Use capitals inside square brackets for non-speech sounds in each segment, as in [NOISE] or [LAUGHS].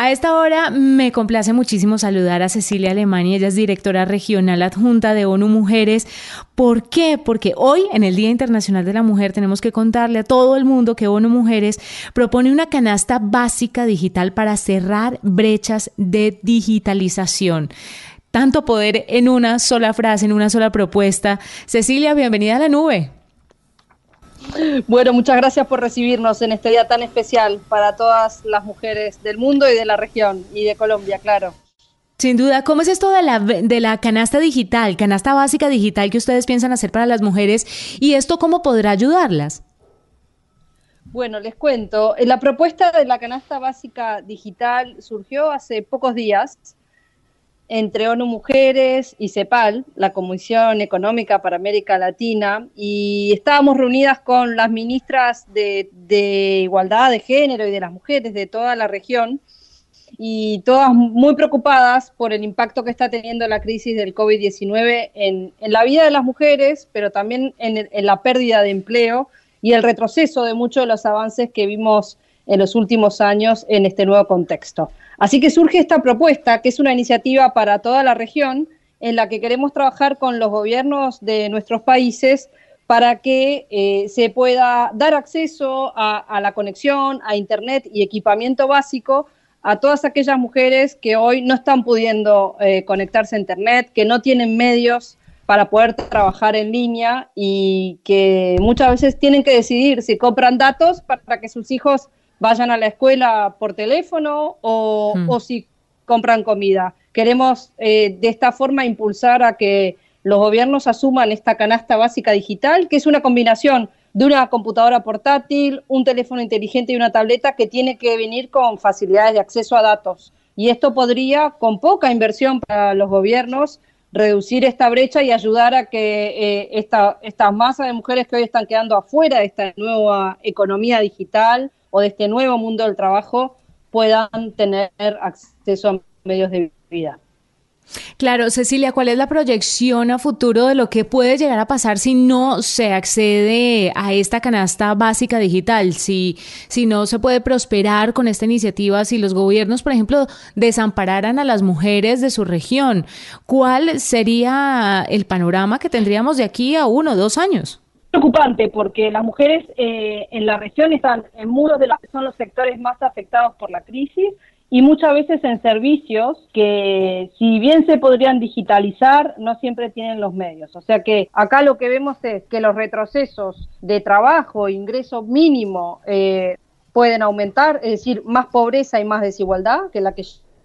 A esta hora me complace muchísimo saludar a Cecilia Alemania, ella es directora regional adjunta de ONU Mujeres. ¿Por qué? Porque hoy, en el Día Internacional de la Mujer, tenemos que contarle a todo el mundo que ONU Mujeres propone una canasta básica digital para cerrar brechas de digitalización tanto poder en una sola frase, en una sola propuesta. Cecilia, bienvenida a la nube. Bueno, muchas gracias por recibirnos en este día tan especial para todas las mujeres del mundo y de la región y de Colombia, claro. Sin duda, ¿cómo es esto de la, de la canasta digital, canasta básica digital que ustedes piensan hacer para las mujeres y esto cómo podrá ayudarlas? Bueno, les cuento, la propuesta de la canasta básica digital surgió hace pocos días entre ONU Mujeres y CEPAL, la Comisión Económica para América Latina, y estábamos reunidas con las ministras de, Igualdad de Género y de las mujeres de toda la región, y todas muy preocupadas por el impacto que está teniendo la crisis del COVID-19 en, la vida de las mujeres, pero también en, en la pérdida de empleo y el retroceso de muchos de los avances que vimos en los últimos años en este nuevo contexto. Así que surge esta propuesta, que es una iniciativa para toda la región, en la que queremos trabajar con los gobiernos de nuestros países para que eh, se pueda dar acceso a, la conexión, a Internet y equipamiento básico a todas aquellas mujeres que hoy no están pudiendo eh, conectarse a Internet, que no tienen medios para poder trabajar en línea y que muchas veces tienen que decidir si compran datos para que sus hijos vayan a la escuela por teléfono o, hmm. si compran comida. Queremos eh, de esta forma impulsar a que los gobiernos asuman esta canasta básica digital, que es una combinación de una computadora portátil, un teléfono inteligente y una tableta que tiene que venir con facilidades de acceso a datos. Y esto podría, con poca inversión para los gobiernos, reducir esta brecha y ayudar a que eh, esta, esta masa de mujeres que hoy están quedando afuera de esta nueva economía digital o de este nuevo mundo del trabajo puedan tener acceso a medios de vida. Claro, Cecilia, ¿cuál es la proyección a futuro de lo que puede llegar a pasar si no se accede a esta canasta básica digital? Si, si no se puede prosperar con esta iniciativa, si los gobiernos, por ejemplo, desampararan a las mujeres de su región, ¿cuál sería el panorama que tendríamos de aquí a uno o dos años? Preocupante porque las mujeres eh, en la región están en muros de los son los sectores más afectados por la crisis y muchas veces en servicios que si bien se podrían digitalizar, no siempre tienen los medios. O sea que acá lo que vemos es que los retrocesos de trabajo, ingreso mínimo, eh, pueden aumentar, es decir, más pobreza y más desigualdad, que la que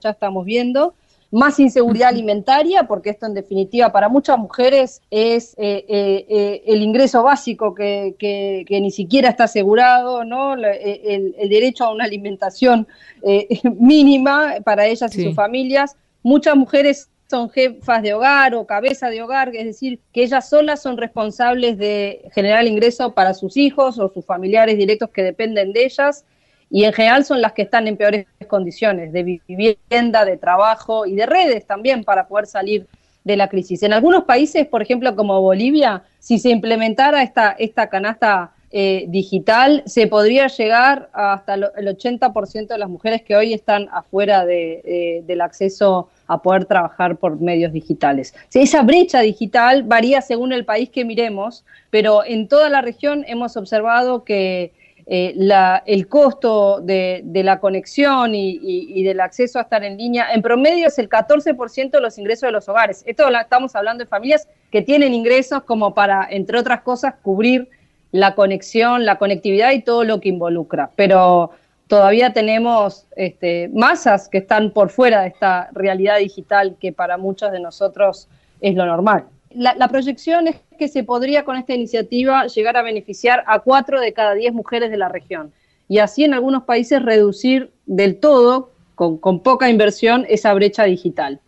ya estamos viendo, más inseguridad alimentaria, porque esto en definitiva para muchas mujeres es eh, eh, eh, el ingreso básico que, que, ni siquiera está asegurado, ¿no? El, derecho a una alimentación [LAUGHS] mínima para ellas y sus familias. Muchas mujeres son jefas de hogar o cabeza de hogar, es decir, que ellas solas son responsables de generar ingreso para sus hijos o sus familiares directos que dependen de ellas y en general son las que están en peores condiciones de vivienda, de trabajo y de redes también para poder salir de la crisis. En algunos países, por ejemplo, como Bolivia, si se implementara esta, esta canasta eh, digital, se podría llegar hasta el 80% de las mujeres que hoy están afuera de, del acceso a poder trabajar por medios digitales. esa brecha digital varía según el país que miremos, pero en toda la región hemos observado que eh, el costo de, la conexión y, del acceso a estar en línea, en promedio es el 14% de los ingresos de los hogares. Esto estamos hablando de familias que tienen ingresos como para, entre otras cosas, cubrir la conexión, la conectividad y todo lo que involucra. Pero todavía tenemos este, masas que están por fuera de esta realidad digital que para muchos de nosotros es lo normal la, proyección es que se podría con esta iniciativa llegar a beneficiar a cuatro de cada diez mujeres de la región y así en algunos países reducir del todo con, con poca inversión esa brecha digital.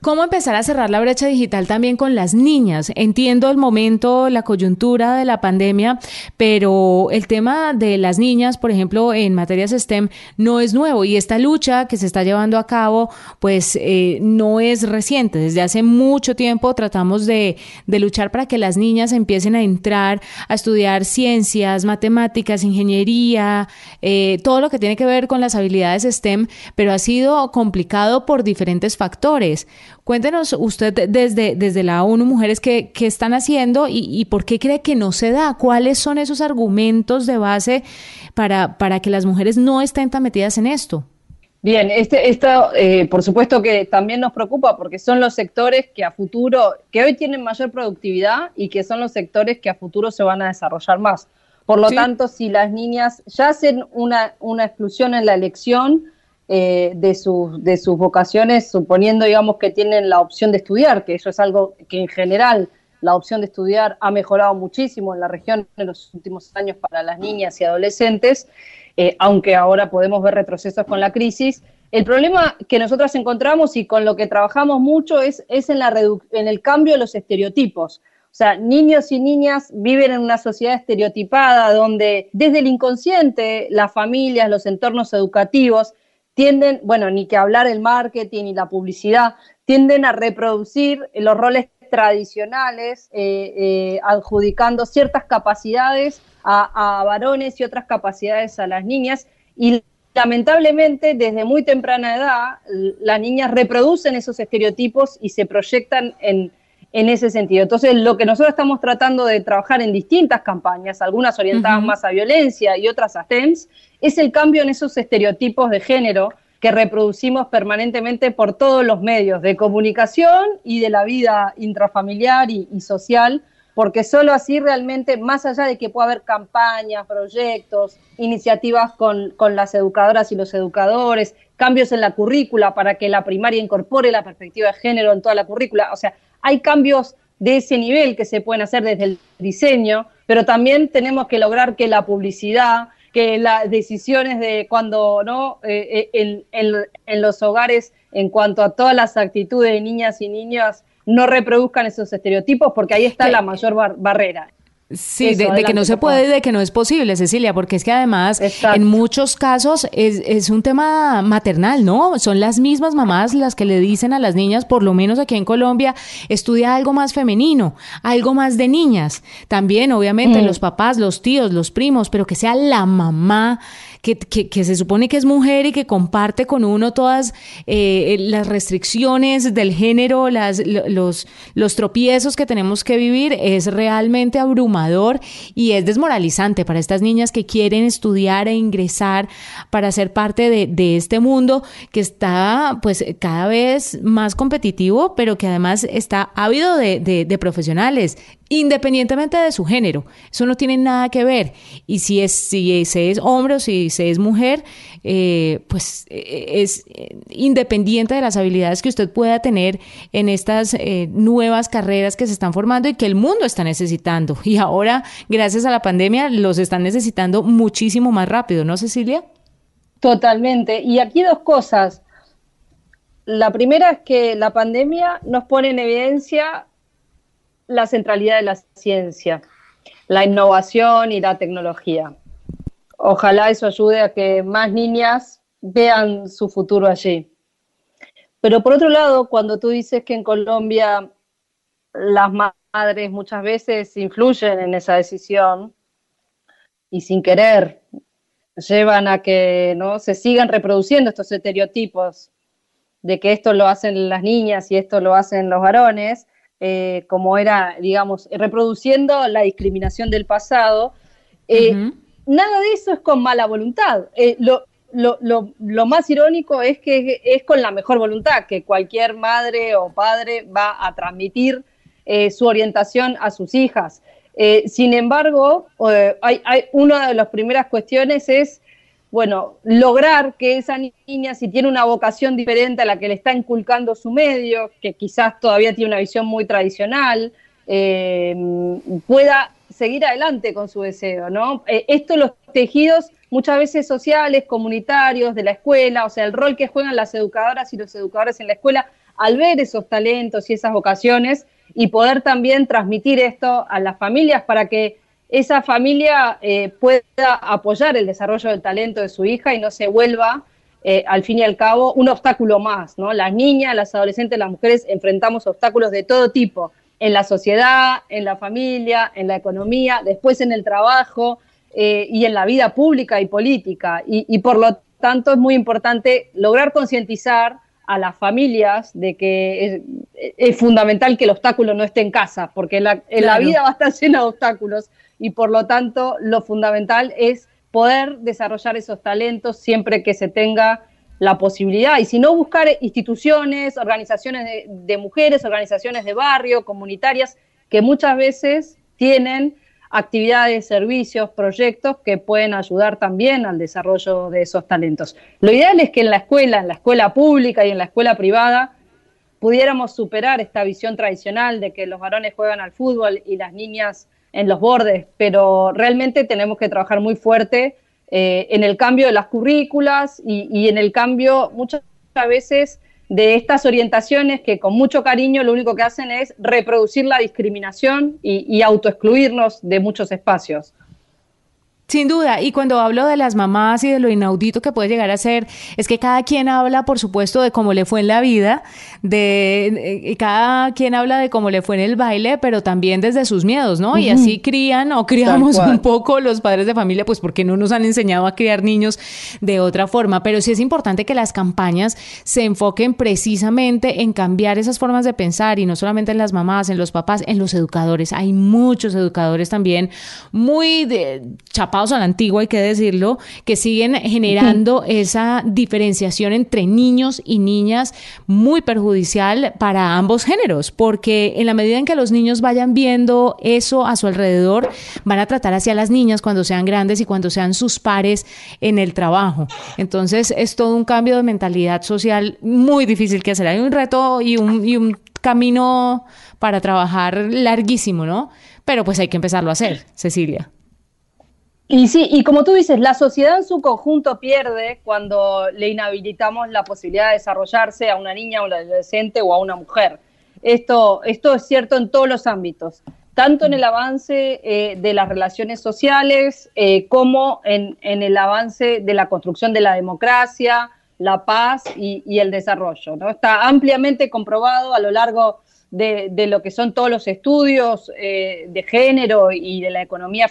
¿Cómo empezar a cerrar la brecha digital también con las niñas? Entiendo el momento, la coyuntura de la pandemia, pero el tema de las niñas, por ejemplo, en materias STEM, no es nuevo y esta lucha que se está llevando a cabo, pues eh, no es reciente. Desde hace mucho tiempo tratamos de, luchar para que las niñas empiecen a entrar a estudiar ciencias, matemáticas, ingeniería, eh, todo lo que tiene que ver con las habilidades STEM, pero ha sido complicado por diferentes factores. Cuéntenos usted desde, desde la ONU Mujeres qué, qué están haciendo y, por qué cree que no se da. ¿Cuáles son esos argumentos de base para, para que las mujeres no estén tan metidas en esto? Bien, este, esto eh, por supuesto que también nos preocupa porque son los sectores que a futuro, que hoy tienen mayor productividad y que son los sectores que a futuro se van a desarrollar más. Por lo tanto, si las niñas ya hacen una, una exclusión en la elección, eh, de, sus, de sus vocaciones, suponiendo, digamos, que tienen la opción de estudiar, que eso es algo que en general la opción de estudiar ha mejorado muchísimo en la región en los últimos años para las niñas y adolescentes, eh, aunque ahora podemos ver retrocesos con la crisis. El problema que nosotros encontramos y con lo que trabajamos mucho es, es en, la en el cambio de los estereotipos. O sea, niños y niñas viven en una sociedad estereotipada donde desde el inconsciente las familias, los entornos educativos tienden, bueno, ni que hablar el marketing y la publicidad, tienden a reproducir los roles tradicionales, eh, eh, adjudicando ciertas capacidades a, varones y otras capacidades a las niñas. Y lamentablemente, desde muy temprana edad, las niñas reproducen esos estereotipos y se proyectan en, en ese sentido. Entonces, lo que nosotros estamos tratando de trabajar en distintas campañas, algunas orientadas más a violencia y otras a STEMS, es el cambio en esos estereotipos de género que reproducimos permanentemente por todos los medios de comunicación y de la vida intrafamiliar y, social, porque solo así realmente, más allá de que pueda haber campañas, proyectos, iniciativas con, con las educadoras y los educadores, cambios en la currícula para que la primaria incorpore la perspectiva de género en toda la currícula, o sea, hay cambios de ese nivel que se pueden hacer desde el diseño, pero también tenemos que lograr que la publicidad, que las decisiones de cuando no eh, eh, en, los hogares en cuanto a todas las actitudes de niñas y niños no reproduzcan esos estereotipos porque ahí está la mayor barrera. Sí, de, que no se puede y de que no es posible, Cecilia, porque es que además en muchos casos es, es, un tema maternal, ¿no? Son las mismas mamás las que le dicen a las niñas, por lo menos aquí en Colombia, estudia algo más femenino, algo más de niñas. También, obviamente, mm. los papás, los tíos, los primos, pero que sea la mamá que, se supone que es mujer y que comparte con uno todas eh, las restricciones del género, las, los, tropiezos que tenemos que vivir, es realmente abrumador y es desmoralizante para estas niñas que quieren estudiar e ingresar para ser parte de, este mundo que está pues cada vez más competitivo, pero que además está ávido de profesionales independientemente de su género. Eso no tiene nada que ver. Y si es, si se es hombre o si se es mujer, eh, pues eh, es eh, independiente de las habilidades que usted pueda tener en estas nuevas carreras que se están formando y que el mundo está necesitando. Y ahora, gracias a la pandemia, los están necesitando muchísimo más rápido, ¿no, Cecilia? Totalmente. Y aquí dos cosas. La primera es que la pandemia nos pone en evidencia la centralidad de la ciencia, la innovación y la tecnología. Ojalá eso ayude a que más niñas vean su futuro allí. Pero por otro lado, cuando tú dices que en Colombia las madres muchas veces influyen en esa decisión y sin querer llevan a que no se sigan reproduciendo estos estereotipos de que esto lo hacen las niñas y esto lo hacen los varones, eh, como era, digamos, reproduciendo la discriminación del pasado. Eh, nada de eso es con mala voluntad. Eh, lo, lo, más irónico es que es con la mejor voluntad, que cualquier madre o padre va a transmitir su orientación a sus hijas. sin embargo, hay, hay, una de las primeras cuestiones es bueno, lograr que esa niña, si tiene una vocación diferente a la que le está inculcando su medio, que quizás todavía tiene una visión muy tradicional, eh, pueda seguir adelante con su deseo, ¿no? Eh, esto los tejidos muchas veces sociales, comunitarios, de la escuela, o sea, el rol que juegan las educadoras y los educadores en la escuela al ver esos talentos y esas vocaciones y poder también transmitir esto a las familias para que esa familia eh, pueda apoyar el desarrollo del talento de su hija y no se vuelva, eh, al fin y al cabo, un obstáculo más, ¿no? Las niñas, las adolescentes, las mujeres enfrentamos obstáculos de todo tipo, en la sociedad, en la familia, en la economía, después en el trabajo eh, y en la vida pública y política. Y, por lo tanto es muy importante lograr concientizar a las familias de que es, fundamental que el obstáculo no esté en casa, porque la, en la vida va a estar llena de obstáculos y por lo tanto lo fundamental es poder desarrollar esos talentos siempre que se tenga la posibilidad. Y si no, buscar instituciones, organizaciones de, mujeres, organizaciones de barrio, comunitarias, que muchas veces tienen actividades, servicios, proyectos que pueden ayudar también al desarrollo de esos talentos. Lo ideal es que en la escuela, en la escuela pública y en la escuela privada, pudiéramos superar esta visión tradicional de que los varones juegan al fútbol y las niñas en los bordes, pero realmente tenemos que trabajar muy fuerte eh, en el cambio de las currículas y, en el cambio muchas veces de estas orientaciones que con mucho cariño lo único que hacen es reproducir la discriminación y, y autoexcluirnos de muchos espacios. Sin duda, y cuando hablo de las mamás y de lo inaudito que puede llegar a ser, es que cada quien habla, por supuesto, de cómo le fue en la vida, de eh, cada quien habla de cómo le fue en el baile, pero también desde sus miedos, ¿no? Y así crían o criamos un poco los padres de familia, pues porque no nos han enseñado a criar niños de otra forma, pero sí es importante que las campañas se enfoquen precisamente en cambiar esas formas de pensar y no solamente en las mamás, en los papás, en los educadores. Hay muchos educadores también muy de, chapados a la antigua, hay que decirlo, que siguen generando esa diferenciación entre niños y niñas muy perjudicial para ambos géneros, porque en la medida en que los niños vayan viendo eso a su alrededor, van a tratar hacia las niñas cuando sean grandes y cuando sean sus pares en el trabajo. Entonces es todo un cambio de mentalidad social muy difícil que hacer. Hay un reto y un, y un camino para trabajar larguísimo, ¿no? Pero pues hay que empezarlo a hacer, Cecilia. Y sí, y como tú dices, la sociedad en su conjunto pierde cuando le inhabilitamos la posibilidad de desarrollarse a una niña, a un adolescente o a una mujer. Esto, esto es cierto en todos los ámbitos, tanto en el avance eh, de las relaciones sociales eh, como en, el avance de la construcción de la democracia, la paz y, el desarrollo. ¿no? Está ampliamente comprobado a lo largo de, lo que son todos los estudios eh, de género y de la economía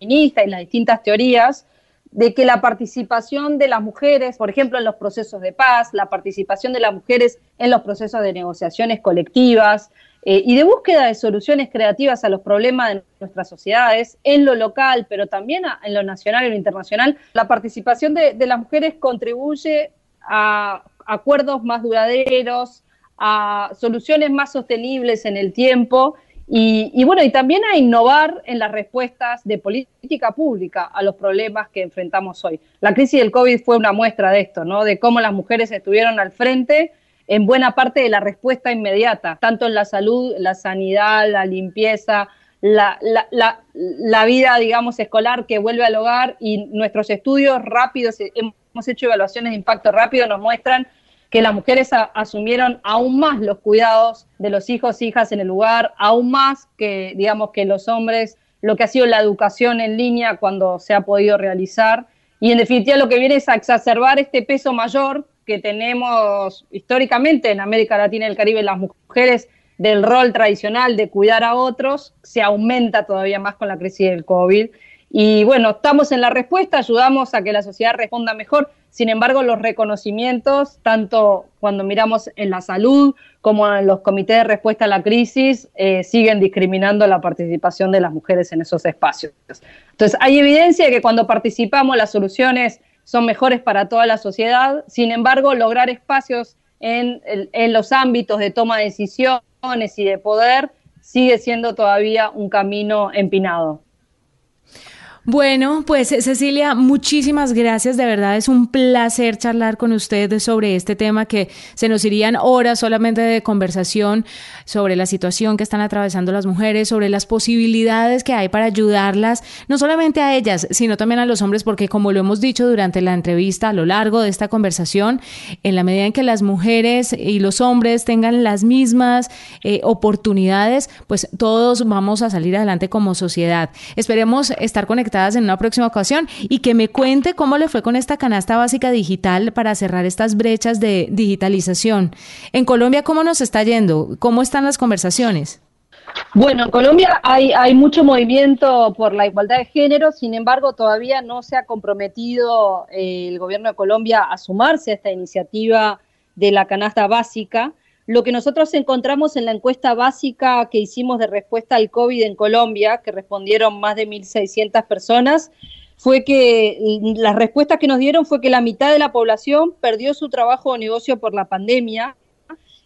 feminina y las distintas teorías, de que la participación de las mujeres, por ejemplo, en los procesos de paz, la participación de las mujeres en los procesos de negociaciones colectivas eh, y de búsqueda de soluciones creativas a los problemas de nuestras sociedades, en lo local, pero también en lo nacional y lo internacional, la participación de las mujeres contribuye a acuerdos más duraderos, a soluciones más sostenibles en el tiempo y, bueno, y también a innovar en las respuestas de política pública a los problemas que enfrentamos hoy. La crisis del COVID fue una muestra de esto, ¿no? De cómo las mujeres estuvieron al frente en buena parte de la respuesta inmediata, tanto en la salud, la sanidad, la limpieza, la, la, la, la vida, digamos, escolar que vuelve al hogar y nuestros estudios rápidos, hemos hecho evaluaciones de impacto rápido, nos muestran que las mujeres asumieron aún más los cuidados de los hijos e hijas en el lugar, aún más que, digamos, que los hombres, lo que ha sido la educación en línea cuando se ha podido realizar. Y en definitiva lo que viene es a exacerbar este peso mayor que tenemos históricamente en América Latina y el Caribe las mujeres del rol tradicional de cuidar a otros, se aumenta todavía más con la crisis del COVID. Y bueno, estamos en la respuesta, ayudamos a que la sociedad responda mejor. Sin embargo, los reconocimientos, tanto cuando miramos en la salud como en los comités de respuesta a la crisis, eh, siguen discriminando la participación de las mujeres en esos espacios. Entonces, hay evidencia de que cuando participamos las soluciones son mejores para toda la sociedad. Sin embargo, lograr espacios en, en los ámbitos de toma de decisiones y de poder sigue siendo todavía un camino empinado. Bueno, pues Cecilia, muchísimas gracias. De verdad es un placer charlar con ustedes sobre este tema que se nos irían horas solamente de conversación sobre la situación que están atravesando las mujeres, sobre las posibilidades que hay para ayudarlas, no solamente a ellas, sino también a los hombres, porque como lo hemos dicho durante la entrevista a lo largo de esta conversación, en la medida en que las mujeres y los hombres tengan las mismas eh, oportunidades, pues todos vamos a salir adelante como sociedad. Esperemos estar conectados en una próxima ocasión y que me cuente cómo le fue con esta canasta básica digital para cerrar estas brechas de digitalización. En Colombia, ¿cómo nos está yendo? ¿Cómo están las conversaciones? Bueno, en Colombia hay, hay mucho movimiento por la igualdad de género, sin embargo, todavía no se ha comprometido eh, el gobierno de Colombia a sumarse a esta iniciativa de la canasta básica. Lo que nosotros encontramos en la encuesta básica que hicimos de respuesta al COVID en Colombia, que respondieron más de 1.600 personas, fue que las respuestas que nos dieron fue que la mitad de la población perdió su trabajo o negocio por la pandemia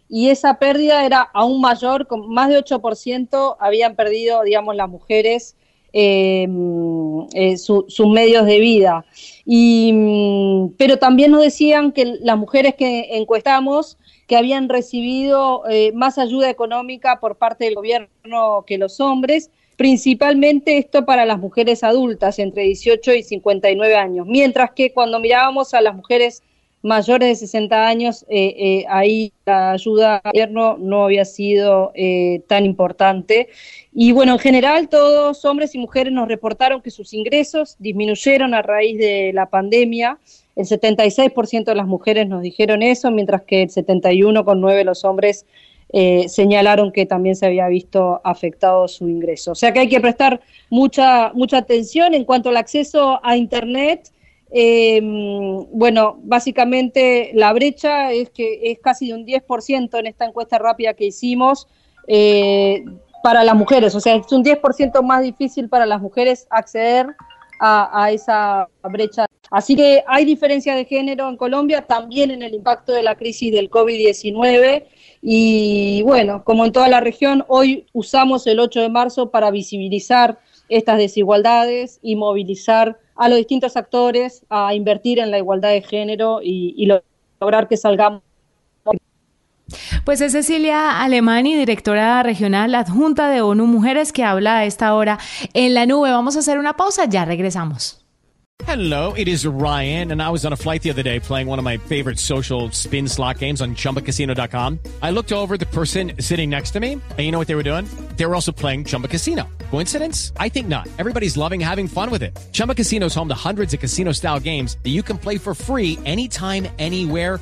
y esa pérdida era aún mayor, con más de 8% habían perdido, digamos, las mujeres eh, eh, sus medios de vida. Mm, pero también nos decían que las mujeres que encuestamos que habían recibido eh, más ayuda económica por parte del gobierno que los hombres, principalmente esto para las mujeres adultas entre 18 y 59 años, mientras que cuando mirábamos a las mujeres mayores de 60 años, eh, eh, ahí la ayuda del gobierno no había sido tan importante. Y bueno, en general todos hombres y mujeres nos reportaron que sus ingresos disminuyeron a raíz de la pandemia. El 76% de las mujeres nos dijeron eso, mientras que el 71,9% de los hombres eh, señalaron que también se había visto afectado su ingreso. O sea que hay que prestar mucha, mucha atención en cuanto al acceso a Internet. Em, bueno, básicamente la brecha es que es casi de un 10% en esta encuesta rápida que hicimos eh, para las mujeres. O sea, es un 10% más difícil para las mujeres acceder a, esa brecha. Así que hay diferencia de género en Colombia, también en el impacto de la crisis del COVID-19. Y bueno, como en toda la región, hoy usamos el 8 de marzo para visibilizar estas desigualdades y movilizar a los distintos actores a invertir en la igualdad de género y lograr que salgamos pues es Cecilia Alemani, directora regional adjunta de ONU Mujeres, que habla a esta hora en la nube. Vamos a hacer una pausa, ya regresamos. Hello, it is Ryan, and I was on a flight the other day playing one of my favorite social spin slot games on chumbacasino.com. I looked over the person sitting next to me, and you know what they were doing? They were also playing Chumba Casino. Coincidence? I think not. Everybody's loving having fun with it. Chumba Casino is home to hundreds of casino style games that you can play for free anytime, anywhere,